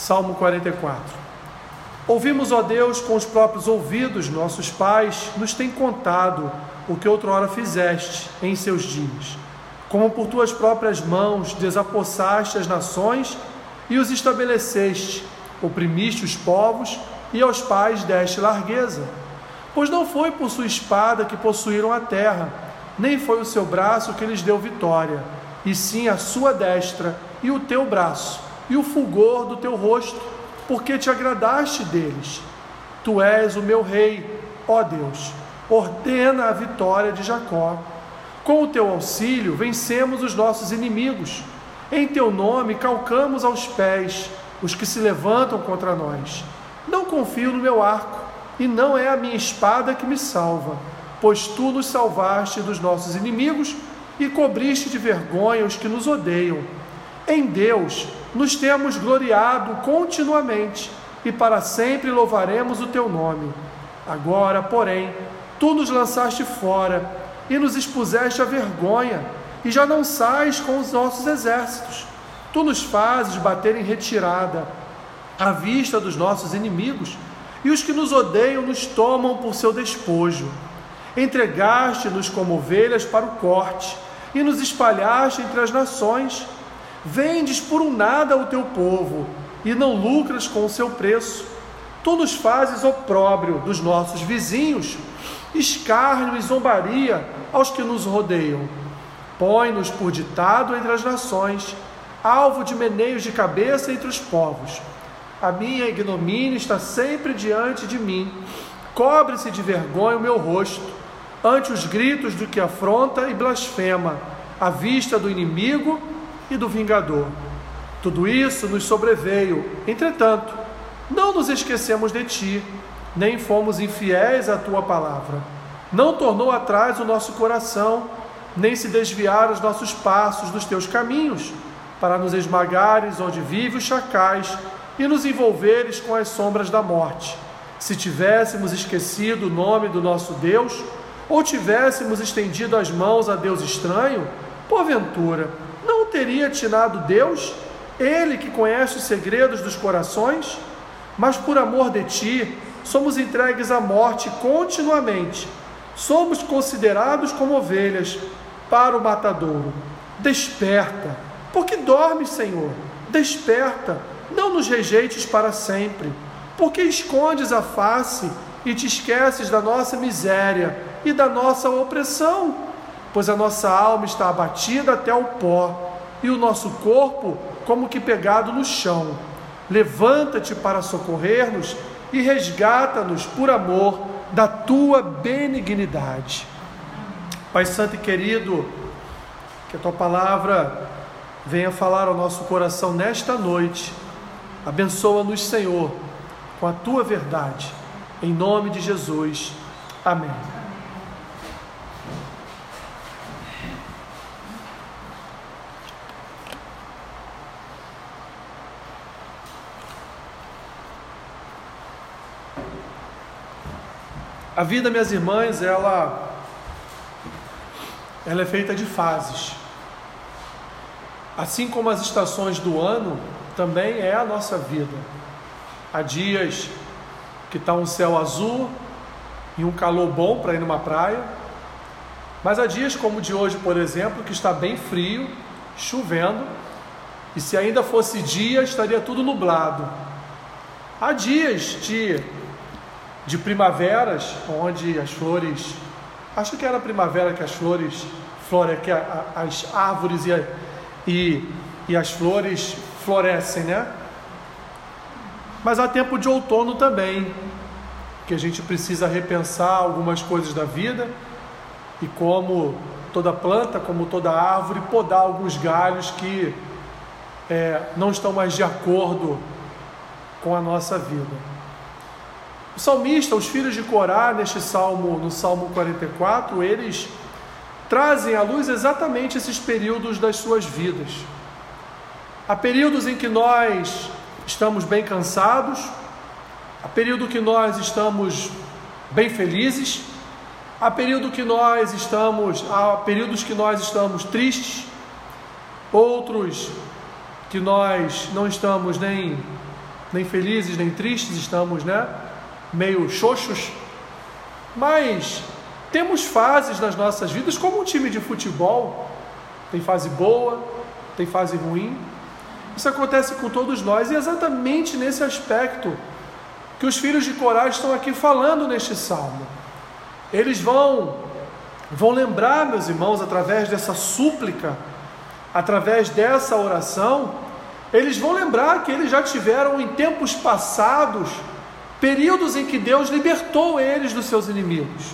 Salmo 44. Ouvimos, ó Deus, com os próprios ouvidos, nossos pais nos têm contado o que outrora fizeste em seus dias. Como por tuas próprias mãos desapossaste as nações e os estabeleceste, oprimiste os povos e aos pais deste largueza. Pois não foi por sua espada que possuíram a terra, nem foi o seu braço que lhes deu vitória, e sim a sua destra e o teu braço, e o fulgor do teu rosto, porque te agradaste deles. Tu és o meu rei, ó Deus, ordena a vitória de Jacó. Com o teu auxílio vencemos os nossos inimigos. Em teu nome calcamos aos pés os que se levantam contra nós. Não confio no meu arco, e não é a minha espada que me salva, pois tu nos salvaste dos nossos inimigos e cobriste de vergonha os que nos odeiam. Em Deus nos temos gloriado continuamente, e para sempre louvaremos o teu nome. Agora, porém, tu nos lançaste fora e nos expuseste à vergonha, e já não sais com os nossos exércitos. Tu nos fazes bater em retirada à vista dos nossos inimigos, e os que nos odeiam nos tomam por seu despojo. Entregaste-nos como ovelhas para o corte, e nos espalhaste entre as nações. Vendes por um nada o teu povo, e não lucras com o seu preço. Tu nos fazes opróbrio dos nossos vizinhos, escárnio e zombaria aos que nos rodeiam. Põe-nos por ditado entre as nações, alvo de meneios de cabeça entre os povos a minha ignomínia está sempre diante de mim. Cobre-se de vergonha o meu rosto, ante os gritos do que afronta e blasfema, à vista do inimigo e do vingador. Tudo isso nos sobreveio, entretanto, não nos esquecemos de ti, nem fomos infiéis à tua palavra. Não tornou atrás o nosso coração, nem se desviaram os nossos passos dos teus caminhos, para nos esmagares onde vive os chacais e nos envolveres com as sombras da morte. Se tivéssemos esquecido o nome do nosso Deus, ou tivéssemos estendido as mãos a Deus estranho, porventura, não teria atinado Deus, Ele que conhece os segredos dos corações? Mas por amor de Ti, somos entregues à morte continuamente, somos considerados como ovelhas para o matadouro. Desperta, porque dormes, Senhor, desperta não nos rejeites para sempre, porque escondes a face e te esqueces da nossa miséria e da nossa opressão, pois a nossa alma está abatida até o pó e o nosso corpo como que pegado no chão. Levanta-te para socorrer-nos e resgata-nos por amor da tua benignidade. Pai Santo e querido, que a tua palavra venha falar ao nosso coração nesta noite Abençoa-nos, Senhor, com a tua verdade. Em nome de Jesus. Amém. A vida, minhas irmãs, ela, ela é feita de fases. Assim como as estações do ano, também é a nossa vida. Há dias que está um céu azul e um calor bom para ir numa praia, mas há dias como o de hoje, por exemplo, que está bem frio, chovendo, e se ainda fosse dia, estaria tudo nublado. Há dias de, de primaveras, onde as flores, acho que era primavera que as flores, flore, que as árvores e, e, e as flores florescem, né? Mas há tempo de outono também, que a gente precisa repensar algumas coisas da vida e como toda planta, como toda árvore, podar alguns galhos que é, não estão mais de acordo com a nossa vida. O salmista, os filhos de Corá, neste salmo, no Salmo 44, eles trazem à luz exatamente esses períodos das suas vidas. Há períodos em que nós estamos bem cansados, há período que nós estamos bem felizes, há período que nós estamos, há períodos que nós estamos tristes, outros que nós não estamos nem nem felizes nem tristes, estamos, né? Meio xoxos, mas temos fases nas nossas vidas, como um time de futebol, tem fase boa, tem fase ruim. Isso acontece com todos nós e é exatamente nesse aspecto que os filhos de Corá estão aqui falando neste salmo. Eles vão vão lembrar, meus irmãos, através dessa súplica, através dessa oração, eles vão lembrar que eles já tiveram em tempos passados períodos em que Deus libertou eles dos seus inimigos.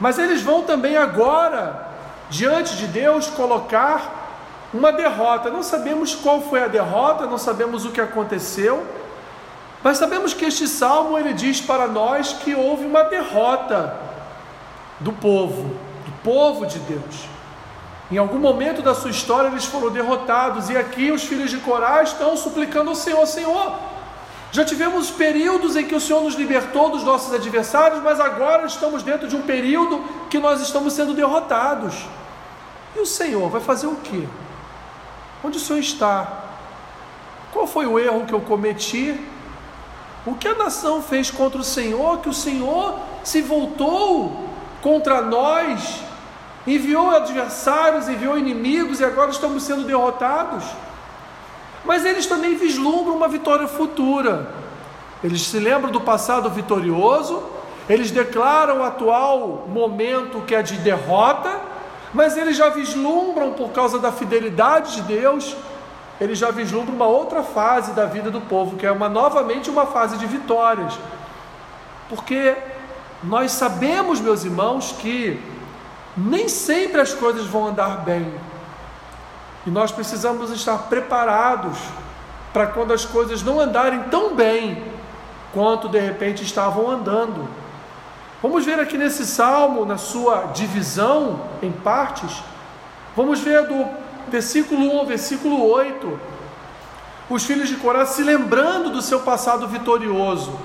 Mas eles vão também agora, diante de Deus, colocar uma derrota. Não sabemos qual foi a derrota, não sabemos o que aconteceu, mas sabemos que este salmo ele diz para nós que houve uma derrota do povo, do povo de Deus. Em algum momento da sua história eles foram derrotados, e aqui os filhos de Corá estão suplicando ao Senhor: Senhor, já tivemos períodos em que o Senhor nos libertou dos nossos adversários, mas agora estamos dentro de um período que nós estamos sendo derrotados. E o Senhor vai fazer o quê? Onde o Senhor está? Qual foi o erro que eu cometi? O que a nação fez contra o Senhor? Que o Senhor se voltou contra nós, enviou adversários, enviou inimigos e agora estamos sendo derrotados. Mas eles também vislumbram uma vitória futura. Eles se lembram do passado vitorioso, eles declaram o atual momento que é de derrota, mas eles já vislumbram, por causa da fidelidade de Deus, eles já vislumbram uma outra fase da vida do povo, que é uma novamente uma fase de vitórias. Porque nós sabemos, meus irmãos, que nem sempre as coisas vão andar bem. E nós precisamos estar preparados para quando as coisas não andarem tão bem quanto de repente estavam andando. Vamos ver aqui nesse salmo, na sua divisão em partes, vamos ver do versículo 1 ao versículo 8, os filhos de Corá se lembrando do seu passado vitorioso,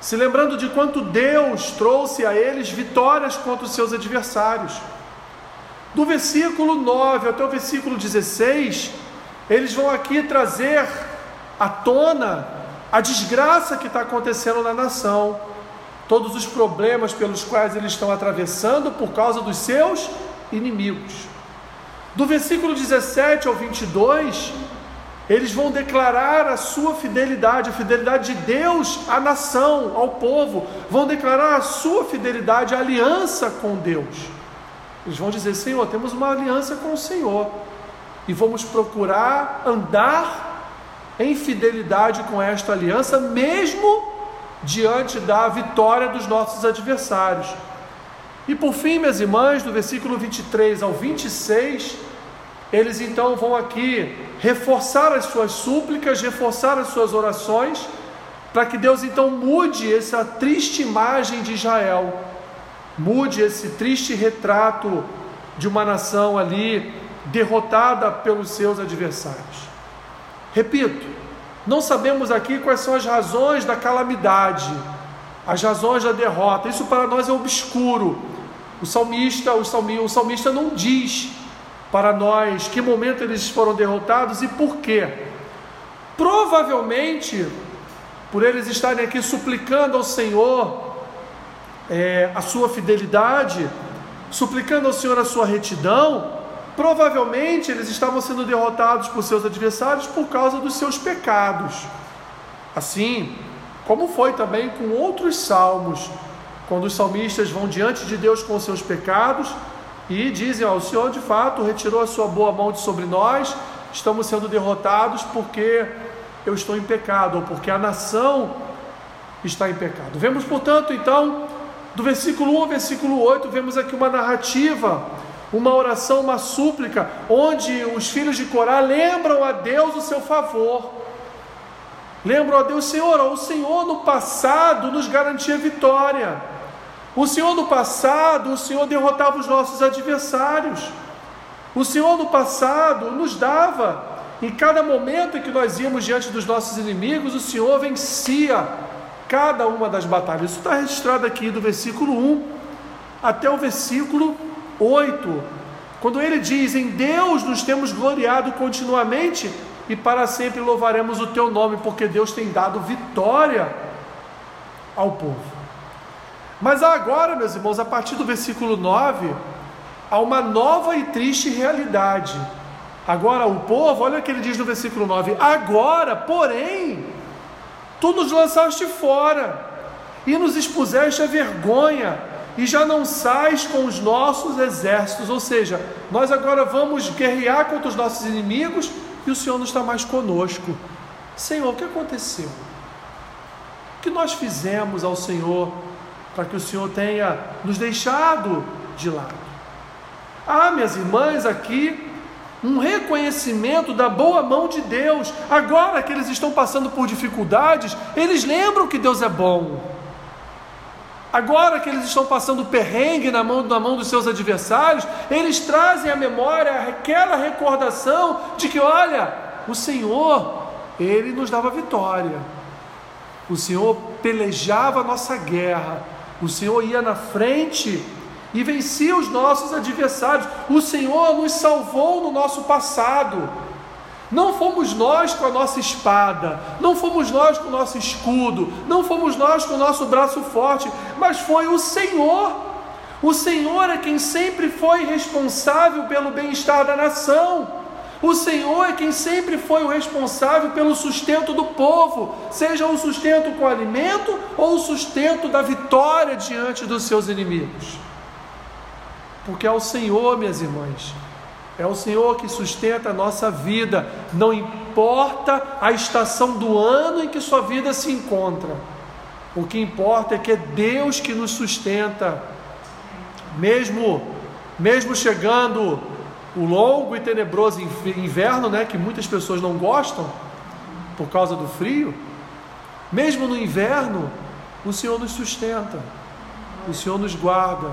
se lembrando de quanto Deus trouxe a eles vitórias contra os seus adversários. Do versículo 9 até o versículo 16, eles vão aqui trazer à tona a desgraça que está acontecendo na nação, todos os problemas pelos quais eles estão atravessando por causa dos seus inimigos. Do versículo 17 ao 22, eles vão declarar a sua fidelidade, a fidelidade de Deus à nação, ao povo, vão declarar a sua fidelidade, a aliança com Deus. Eles vão dizer: Senhor, temos uma aliança com o Senhor e vamos procurar andar em fidelidade com esta aliança, mesmo diante da vitória dos nossos adversários. E por fim, minhas irmãs, do versículo 23 ao 26, eles então vão aqui reforçar as suas súplicas, reforçar as suas orações, para que Deus então mude essa triste imagem de Israel mude esse triste retrato de uma nação ali derrotada pelos seus adversários. Repito, não sabemos aqui quais são as razões da calamidade, as razões da derrota. Isso para nós é obscuro. O salmista, o salmista, o salmista não diz para nós que momento eles foram derrotados e por quê. Provavelmente, por eles estarem aqui suplicando ao Senhor é, a sua fidelidade, suplicando ao Senhor a sua retidão, provavelmente eles estavam sendo derrotados por seus adversários por causa dos seus pecados. Assim, como foi também com outros salmos, quando os salmistas vão diante de Deus com os seus pecados e dizem: ó, O Senhor de fato retirou a sua boa mão de sobre nós, estamos sendo derrotados porque eu estou em pecado, ou porque a nação está em pecado. Vemos, portanto, então, do versículo 1 ao versículo 8, vemos aqui uma narrativa, uma oração, uma súplica, onde os filhos de Corá lembram a Deus o seu favor. Lembram a Deus, Senhor, o Senhor no passado nos garantia vitória. O Senhor no passado, o Senhor derrotava os nossos adversários. O Senhor no passado nos dava, em cada momento em que nós íamos diante dos nossos inimigos, o Senhor vencia cada uma das batalhas. Isso está registrado aqui do versículo 1 até o versículo 8. Quando ele diz: Em Deus nos temos gloriado continuamente, e para sempre louvaremos o teu nome, porque Deus tem dado vitória ao povo. Mas agora, meus irmãos, a partir do versículo 9, há uma nova e triste realidade. Agora, o povo, olha o que ele diz no versículo 9: Agora, porém, tu nos lançaste fora e nos expuseste a vergonha, e já não sais com os nossos exércitos. Ou seja, nós agora vamos guerrear contra os nossos inimigos e o Senhor não está mais conosco. Senhor, o que aconteceu? O que nós fizemos ao Senhor para que o Senhor tenha nos deixado de lado? Ah, minhas irmãs, aqui um reconhecimento da boa mão de Deus. Agora que eles estão passando por dificuldades, eles lembram que Deus é bom. Agora que eles estão passando perrengue na mão, na mão dos seus adversários, eles trazem à memória aquela recordação de que, olha, o Senhor, Ele nos dava vitória. O Senhor pelejava a nossa guerra. O Senhor ia na frente e vencia os nossos adversários. O Senhor nos salvou no nosso passado. Não fomos nós com a nossa espada, não fomos nós com o nosso escudo, não fomos nós com o nosso braço forte, mas foi o Senhor. O Senhor é quem sempre foi responsável pelo bem-estar da nação. O Senhor é quem sempre foi o responsável pelo sustento do povo, seja o sustento com alimento ou o sustento da vitória diante dos seus inimigos. Porque é o Senhor, minhas irmãs, é o Senhor que sustenta a nossa vida, não importa a estação do ano em que sua vida se encontra. O que importa é que é Deus que nos sustenta. Mesmo mesmo chegando o longo e tenebroso inverno, né, que muitas pessoas não gostam por causa do frio, mesmo no inverno, o Senhor nos sustenta. O Senhor nos guarda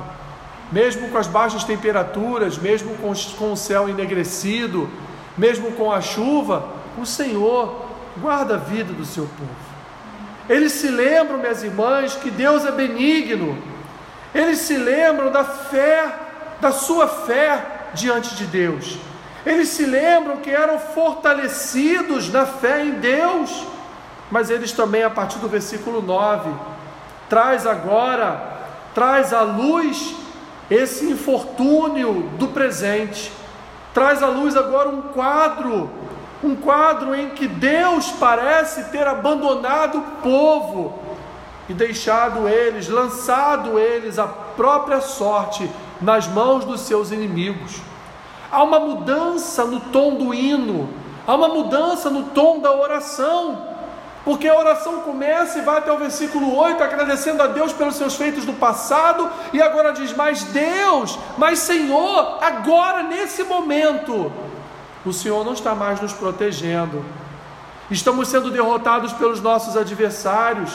mesmo com as baixas temperaturas, mesmo com, com o céu enegrecido, mesmo com a chuva, o Senhor guarda a vida do seu povo. Eles se lembram, minhas irmãs, que Deus é benigno. Eles se lembram da fé, da sua fé diante de Deus. Eles se lembram que eram fortalecidos na fé em Deus. Mas eles também, a partir do versículo 9, traz agora, traz a luz esse infortúnio do presente traz à luz agora um quadro, um quadro em que Deus parece ter abandonado o povo e deixado eles, lançado eles à própria sorte nas mãos dos seus inimigos. Há uma mudança no tom do hino, há uma mudança no tom da oração. Porque a oração começa e vai até o versículo 8, agradecendo a Deus pelos seus feitos do passado, e agora diz: Mas Deus, mas Senhor, agora nesse momento, o Senhor não está mais nos protegendo, estamos sendo derrotados pelos nossos adversários,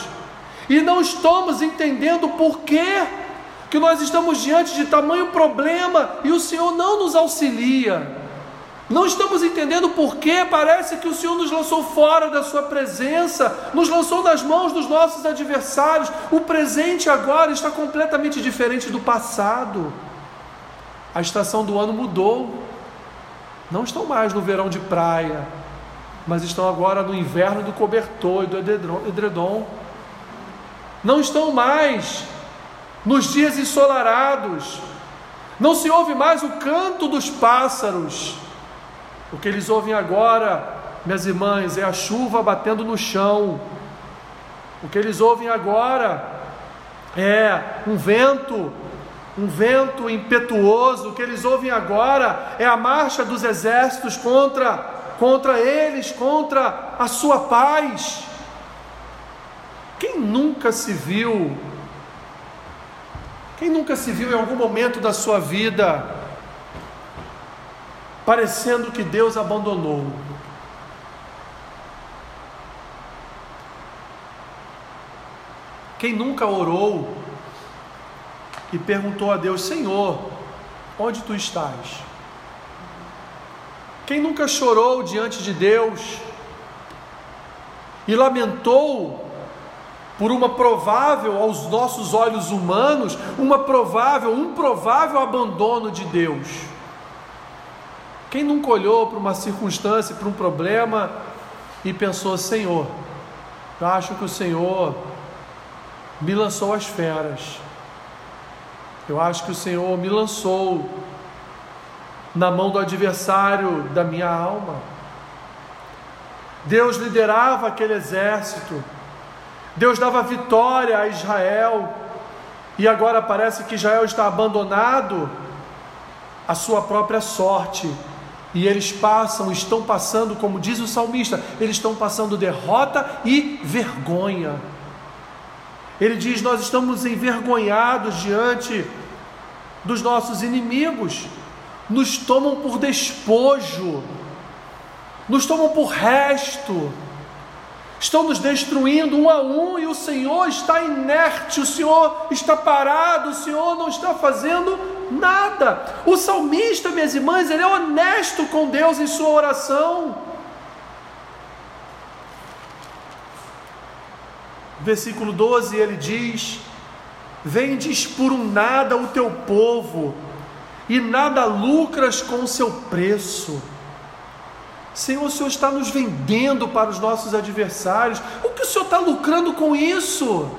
e não estamos entendendo por quê que nós estamos diante de tamanho problema e o Senhor não nos auxilia. Não estamos entendendo por que parece que o Senhor nos lançou fora da Sua presença, nos lançou nas mãos dos nossos adversários. O presente agora está completamente diferente do passado. A estação do ano mudou. Não estão mais no verão de praia, mas estão agora no inverno do cobertor e do edredom. Não estão mais nos dias ensolarados. Não se ouve mais o canto dos pássaros o que eles ouvem agora, minhas irmãs, é a chuva batendo no chão. O que eles ouvem agora é um vento, um vento impetuoso. O que eles ouvem agora é a marcha dos exércitos contra contra eles, contra a sua paz. Quem nunca se viu quem nunca se viu em algum momento da sua vida parecendo que Deus abandonou. Quem nunca orou e perguntou a Deus: Senhor, onde tu estás? Quem nunca chorou diante de Deus e lamentou por uma provável, aos nossos olhos humanos, uma provável, um provável abandono de Deus? Quem nunca olhou para uma circunstância, para um problema e pensou: Senhor, eu acho que o Senhor me lançou as feras. Eu acho que o Senhor me lançou na mão do adversário da minha alma. Deus liderava aquele exército, Deus dava vitória a Israel, e agora parece que Israel está abandonado à sua própria sorte. E eles passam, estão passando, como diz o salmista, eles estão passando derrota e vergonha. Ele diz: Nós estamos envergonhados diante dos nossos inimigos, nos tomam por despojo, nos tomam por resto, estão nos destruindo um a um e o Senhor está inerte, o Senhor está parado, o Senhor não está fazendo nada. O salmista, minhas irmãs, ele é honesto com Deus em sua oração. versículo 12, ele diz: Vendes por um nada o teu povo, e nada lucras com o seu preço. Senhor, o Senhor está nos vendendo para os nossos adversários. O que o Senhor está lucrando com isso?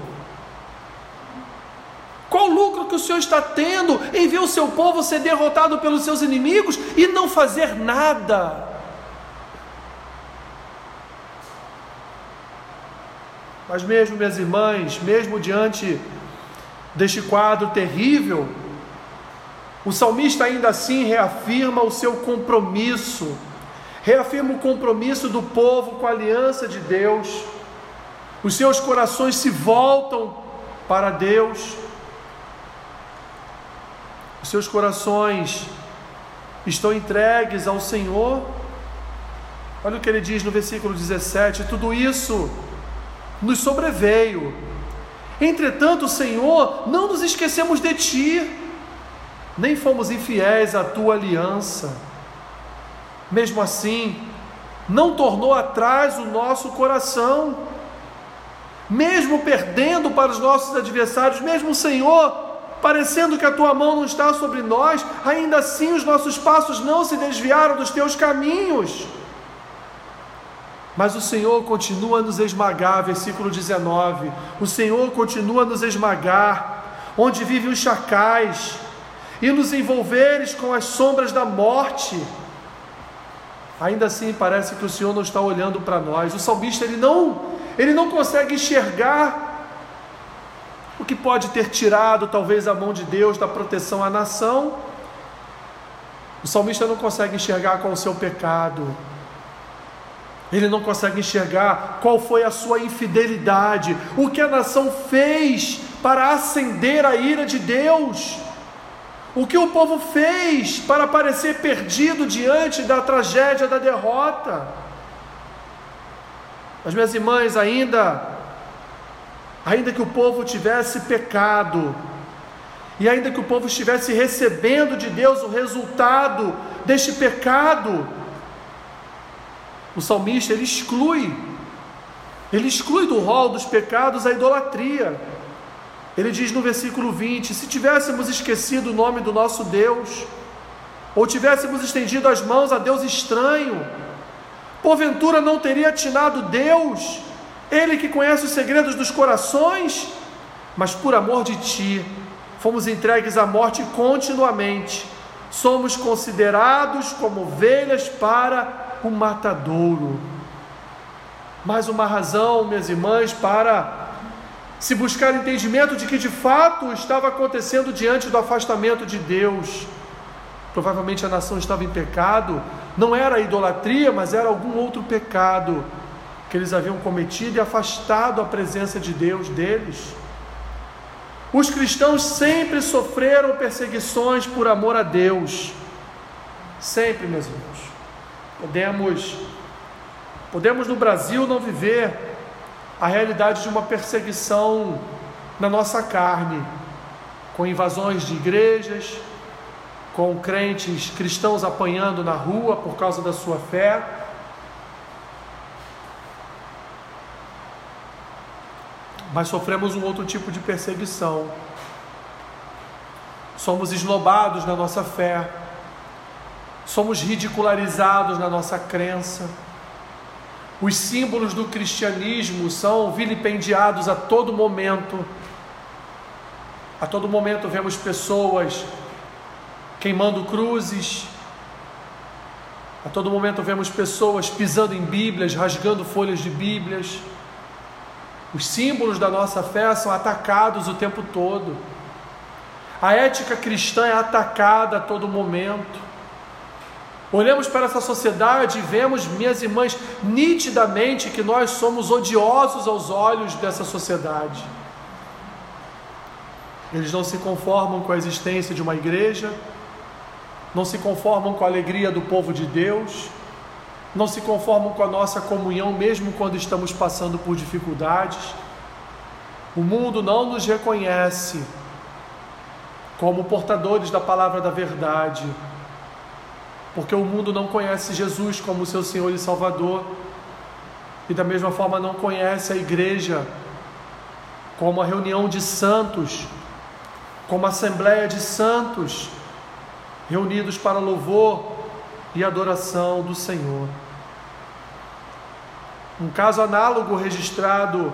O Senhor está tendo em ver o seu povo ser derrotado pelos seus inimigos e não fazer nada? Mas mesmo, minhas irmãs, mesmo diante deste quadro terrível, o salmista ainda assim reafirma o seu compromisso, reafirma o compromisso do povo com a aliança de Deus. Os seus corações se voltam para Deus, seus corações estão entregues ao Senhor. Olha o que ele diz no versículo 17: tudo isso nos sobreveio. Entretanto, Senhor, não nos esquecemos de Ti, nem fomos infiéis à Tua aliança. Mesmo assim, não tornou atrás o nosso coração, mesmo perdendo para os nossos adversários, mesmo Senhor, parecendo que a tua mão não está sobre nós, ainda assim os nossos passos não se desviaram dos teus caminhos. Mas o Senhor continua a nos esmagar, versículo 19. O Senhor continua a nos esmagar, onde vivem os chacais, e nos envolveres com as sombras da morte. Ainda assim, parece que o Senhor não está olhando para nós. O salmista ele não, ele não consegue enxergar o que pode ter tirado talvez a mão de Deus da proteção à nação. O salmista não consegue enxergar com o seu pecado. Ele não consegue enxergar qual foi a sua infidelidade, o que a nação fez para acender a ira de Deus, o que o povo fez para parecer perdido diante da tragédia da derrota. As minhas irmãs, ainda, ainda que o povo tivesse pecado, e ainda que o povo estivesse recebendo de Deus o resultado deste pecado, o salmista ele exclui, ele exclui do rol dos pecados a idolatria. Ele diz no versículo 20: se tivéssemos esquecido o nome do nosso Deus, ou tivéssemos estendido as mãos a Deus estranho, porventura não teria atinado Deus, Ele que conhece os segredos dos corações, mas por amor de Ti, fomos entregues à morte continuamente, somos considerados como ovelhas para o matadouro. Mais uma razão, minhas irmãs, para se buscar entendimento de que de fato estava acontecendo diante do afastamento de Deus. Provavelmente a nação estava em pecado, não era idolatria, mas era algum outro pecado que eles haviam cometido e afastado a presença de Deus deles. Os cristãos sempre sofreram perseguições por amor a Deus. Sempre, meus irmãos. Podemos, podemos no Brasil não viver a realidade de uma perseguição na nossa carne, com invasões de igrejas, com crentes cristãos apanhando na rua por causa da sua fé. Mas sofremos um outro tipo de perseguição. Somos esnobados na nossa fé somos ridicularizados na nossa crença. Os símbolos do cristianismo são vilipendiados a todo momento. A todo momento vemos pessoas queimando cruzes. A todo momento vemos pessoas pisando em Bíblias, rasgando folhas de Bíblias. Os símbolos da nossa fé são atacados o tempo todo. A ética cristã é atacada a todo momento. Olhamos para essa sociedade e vemos, minhas irmãs, nitidamente que nós somos odiosos aos olhos dessa sociedade. Eles não se conformam com a existência de uma igreja, não se conformam com a alegria do povo de Deus, não se conformam com a nossa comunhão, mesmo quando estamos passando por dificuldades. O mundo não nos reconhece como portadores da palavra da verdade, porque o mundo não conhece Jesus como seu Senhor e Salvador, e da mesma forma não conhece a igreja como a reunião de santos, como a assembleia de santos reunidos para louvor e adoração do Senhor. Um caso análogo registrado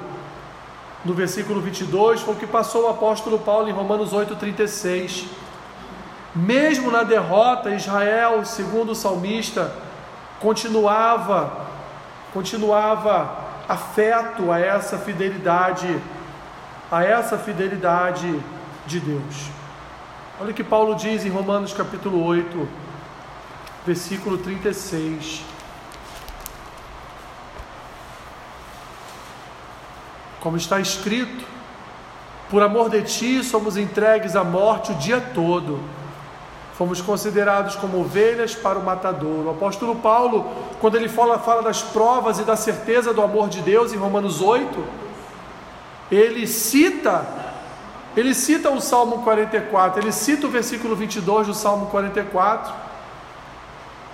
no versículo 22 foi o que passou o apóstolo Paulo em Romanos 8,36. Mesmo na derrota, Israel, segundo o salmista, continuava, continuava afeto a essa fidelidade, a essa fidelidade de Deus. Olha o que Paulo diz em Romanos capítulo 8, versículo 36. Como está escrito, por amor de ti somos entregues à morte o dia todo. Fomos considerados como ovelhas para o matador. O apóstolo Paulo, quando ele fala, fala das provas e da certeza do amor de Deus em Romanos 8, ele cita ele cita o Salmo 44, ele cita o versículo 22 do Salmo 44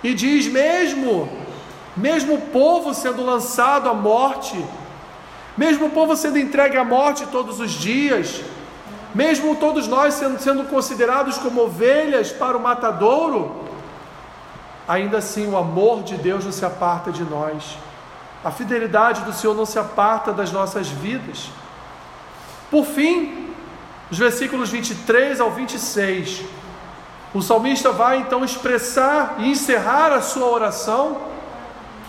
e diz: mesmo, mesmo o povo sendo lançado à morte, mesmo o povo sendo entregue à morte todos os dias, mesmo todos nós sendo, sendo considerados como ovelhas para o matadouro, ainda assim o amor de Deus não se aparta de nós, a fidelidade do Senhor não se aparta das nossas vidas. Por fim, os versículos 23 ao 26, o salmista vai então expressar e encerrar a sua oração,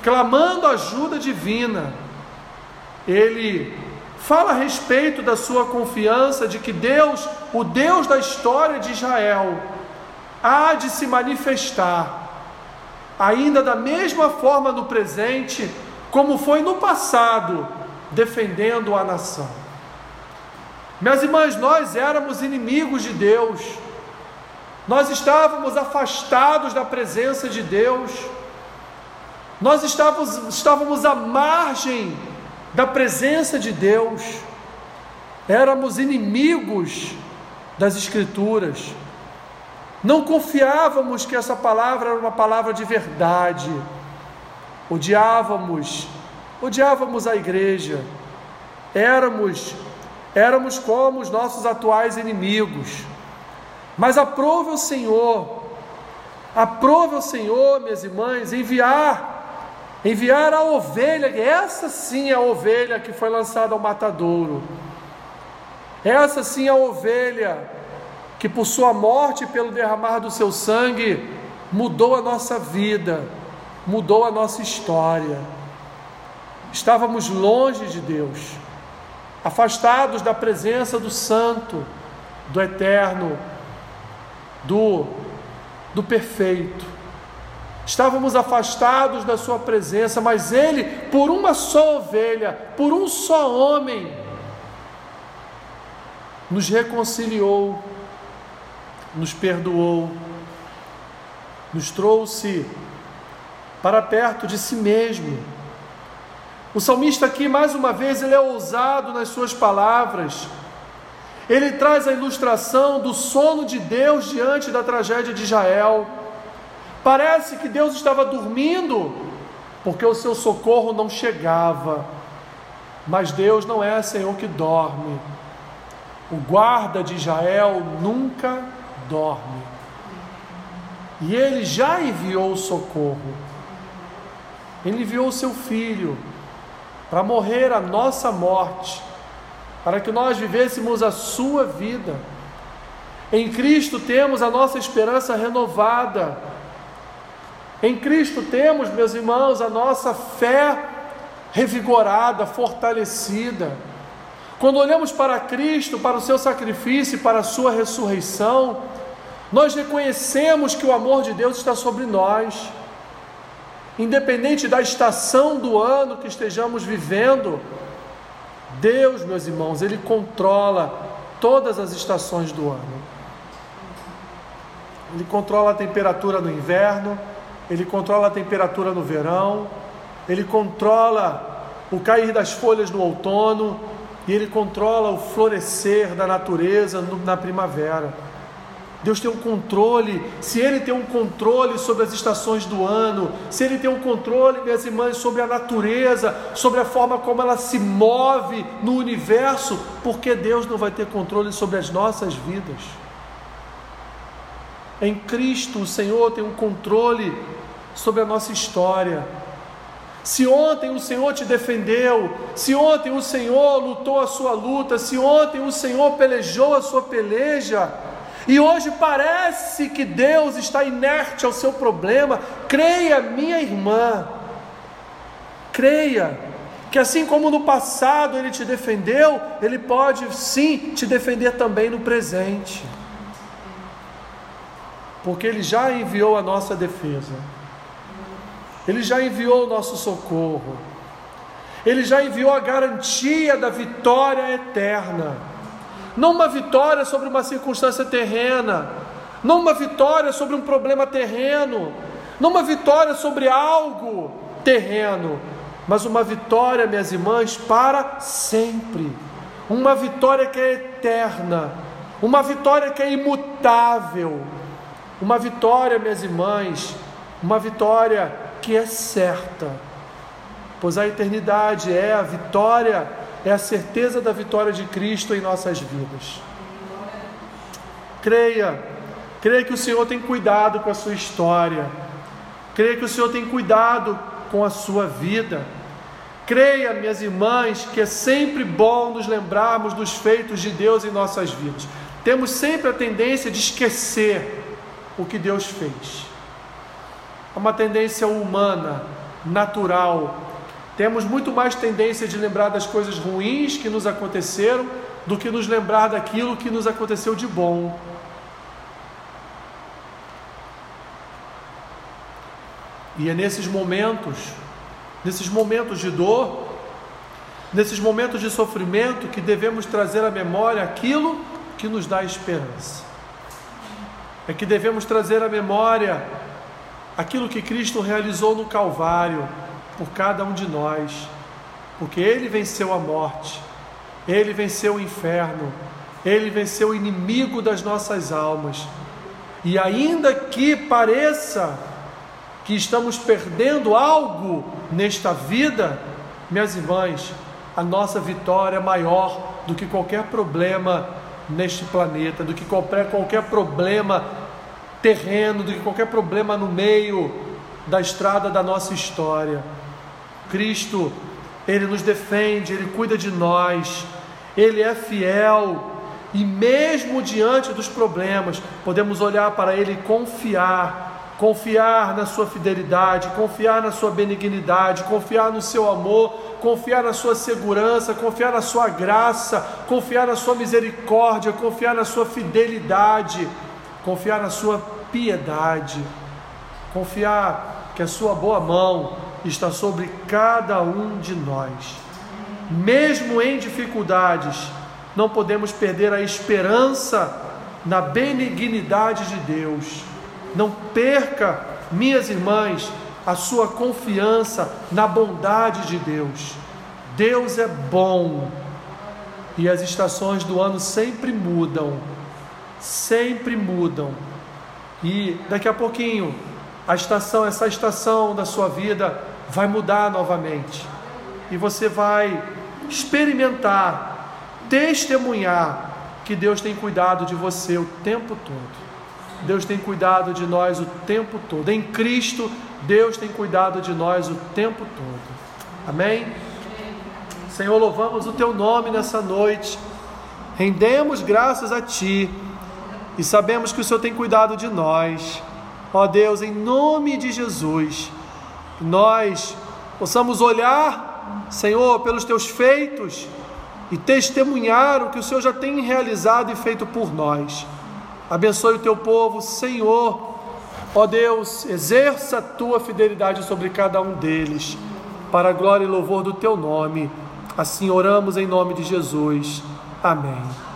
clamando ajuda divina. Ele fala a respeito da sua confiança de que Deus, o Deus da história de Israel, há de se manifestar, ainda da mesma forma no presente, como foi no passado, defendendo a nação. Minhas irmãs, nós éramos inimigos de Deus, nós estávamos afastados da presença de Deus, nós estávamos, estávamos à margem da presença de Deus, éramos inimigos das Escrituras, não confiávamos que essa palavra era uma palavra de verdade, odiávamos, odiávamos a igreja, éramos éramos como os nossos atuais inimigos. Mas aprove o Senhor, aprove o Senhor, minhas irmãs, enviar, enviar a ovelha, essa sim é a ovelha que foi lançada ao matadouro. Essa sim é a ovelha que por sua morte e pelo derramar do seu sangue mudou a nossa vida, mudou a nossa história. Estávamos longe de Deus afastados da presença do Santo, do Eterno, do, do Perfeito. Estávamos afastados da Sua presença, mas Ele, por uma só ovelha, por um só homem, nos reconciliou, nos perdoou, nos trouxe para perto de si mesmo o salmista aqui, mais uma vez, ele é ousado nas suas palavras. Ele traz a ilustração do sono de Deus diante da tragédia de Israel. Parece que Deus estava dormindo, porque o seu socorro não chegava. Mas Deus não é Senhor que dorme. O guarda de Israel nunca dorme. E ele já enviou o socorro. Ele enviou o seu filho para morrer a nossa morte, para que nós vivêssemos a sua vida. Em Cristo temos a nossa esperança renovada. Em Cristo temos, meus irmãos, a nossa fé revigorada, fortalecida. Quando olhamos para Cristo, para o seu sacrifício para a sua ressurreição, nós reconhecemos que o amor de Deus está sobre nós. Independente da estação do ano que estejamos vivendo, Deus, meus irmãos, Ele controla todas as estações do ano. Ele controla a temperatura no inverno, ele controla a temperatura no verão, ele controla o cair das folhas no outono e ele controla o florescer da natureza na primavera. Deus tem um controle, se Ele tem um controle sobre as estações do ano, se Ele tem um controle, minhas irmãs, sobre a natureza, sobre a forma como ela se move no universo, porque Deus não vai ter controle sobre as nossas vidas? Em Cristo, o Senhor tem um controle sobre a nossa história. Se ontem o Senhor te defendeu, se ontem o Senhor lutou a sua luta, se ontem o Senhor pelejou a sua peleja, e hoje parece que Deus está inerte ao seu problema, creia, minha irmã, creia, que assim como no passado Ele te defendeu, Ele pode sim te defender também no presente. Porque Ele já enviou a nossa defesa, Ele já enviou o nosso socorro, Ele já enviou a garantia da vitória eterna, não uma vitória sobre uma circunstância terrena, não uma vitória sobre um problema terreno, não uma vitória sobre algo terreno, mas uma vitória, minhas irmãs, para sempre, uma vitória que é eterna, uma vitória que é imutável. Uma vitória, minhas irmãs, uma vitória que é certa, pois a eternidade é a vitória, é a certeza da vitória de Cristo em nossas vidas. Creia, creia que o Senhor tem cuidado com a sua história, creia que o Senhor tem cuidado com a sua vida. Creia, minhas irmãs, que é sempre bom nos lembrarmos dos feitos de Deus em nossas vidas. Temos sempre a tendência de esquecer o que Deus fez. É uma tendência humana, natural. Temos muito mais tendência de lembrar das coisas ruins que nos aconteceram do que nos lembrar daquilo que nos aconteceu de bom. E é nesses momentos, nesses momentos de dor, nesses momentos de sofrimento que devemos trazer à memória aquilo que nos dá esperança é que devemos trazer à memória aquilo que Cristo realizou no Calvário por cada um de nós, porque Ele venceu a morte, Ele venceu o inferno, Ele venceu o inimigo das nossas almas, e ainda que pareça que estamos perdendo algo nesta vida, minhas irmãs, a nossa vitória é maior do que qualquer problema neste planeta, do que qualquer, qualquer problema terreno, do que qualquer problema no meio da estrada da nossa história. Cristo, Ele nos defende, Ele cuida de nós, Ele é fiel, e mesmo diante dos problemas, podemos olhar para Ele e confiar, confiar na Sua fidelidade, confiar na Sua benignidade, confiar no Seu amor, confiar na Sua segurança, confiar na Sua graça, confiar na Sua misericórdia, confiar na Sua fidelidade confiar na sua piedade, confiar que a sua boa mão está sobre cada um de nós. Mesmo em dificuldades, não podemos perder a esperança na benignidade de Deus. Não perca, minhas irmãs, a sua confiança na bondade de Deus. Deus é bom e as estações do ano sempre mudam sempre mudam. E daqui a pouquinho, a estação, essa estação da sua vida vai mudar novamente. E você vai experimentar, testemunhar que Deus tem cuidado de você o tempo todo. Deus tem cuidado de nós o tempo todo. Em Cristo, Deus tem cuidado de nós o tempo todo. Amém? Senhor, louvamos o teu nome nessa noite. Rendemos graças a ti e sabemos que o Senhor tem cuidado de nós. Ó Deus, em nome de Jesus, nós possamos olhar, Senhor, pelos teus feitos e testemunhar o que o Senhor já tem realizado e feito por nós. Abençoe o teu povo, Senhor. Ó Deus, exerça a tua fidelidade sobre cada um deles, para a glória e louvor do teu nome. Assim oramos em nome de Jesus. Amém.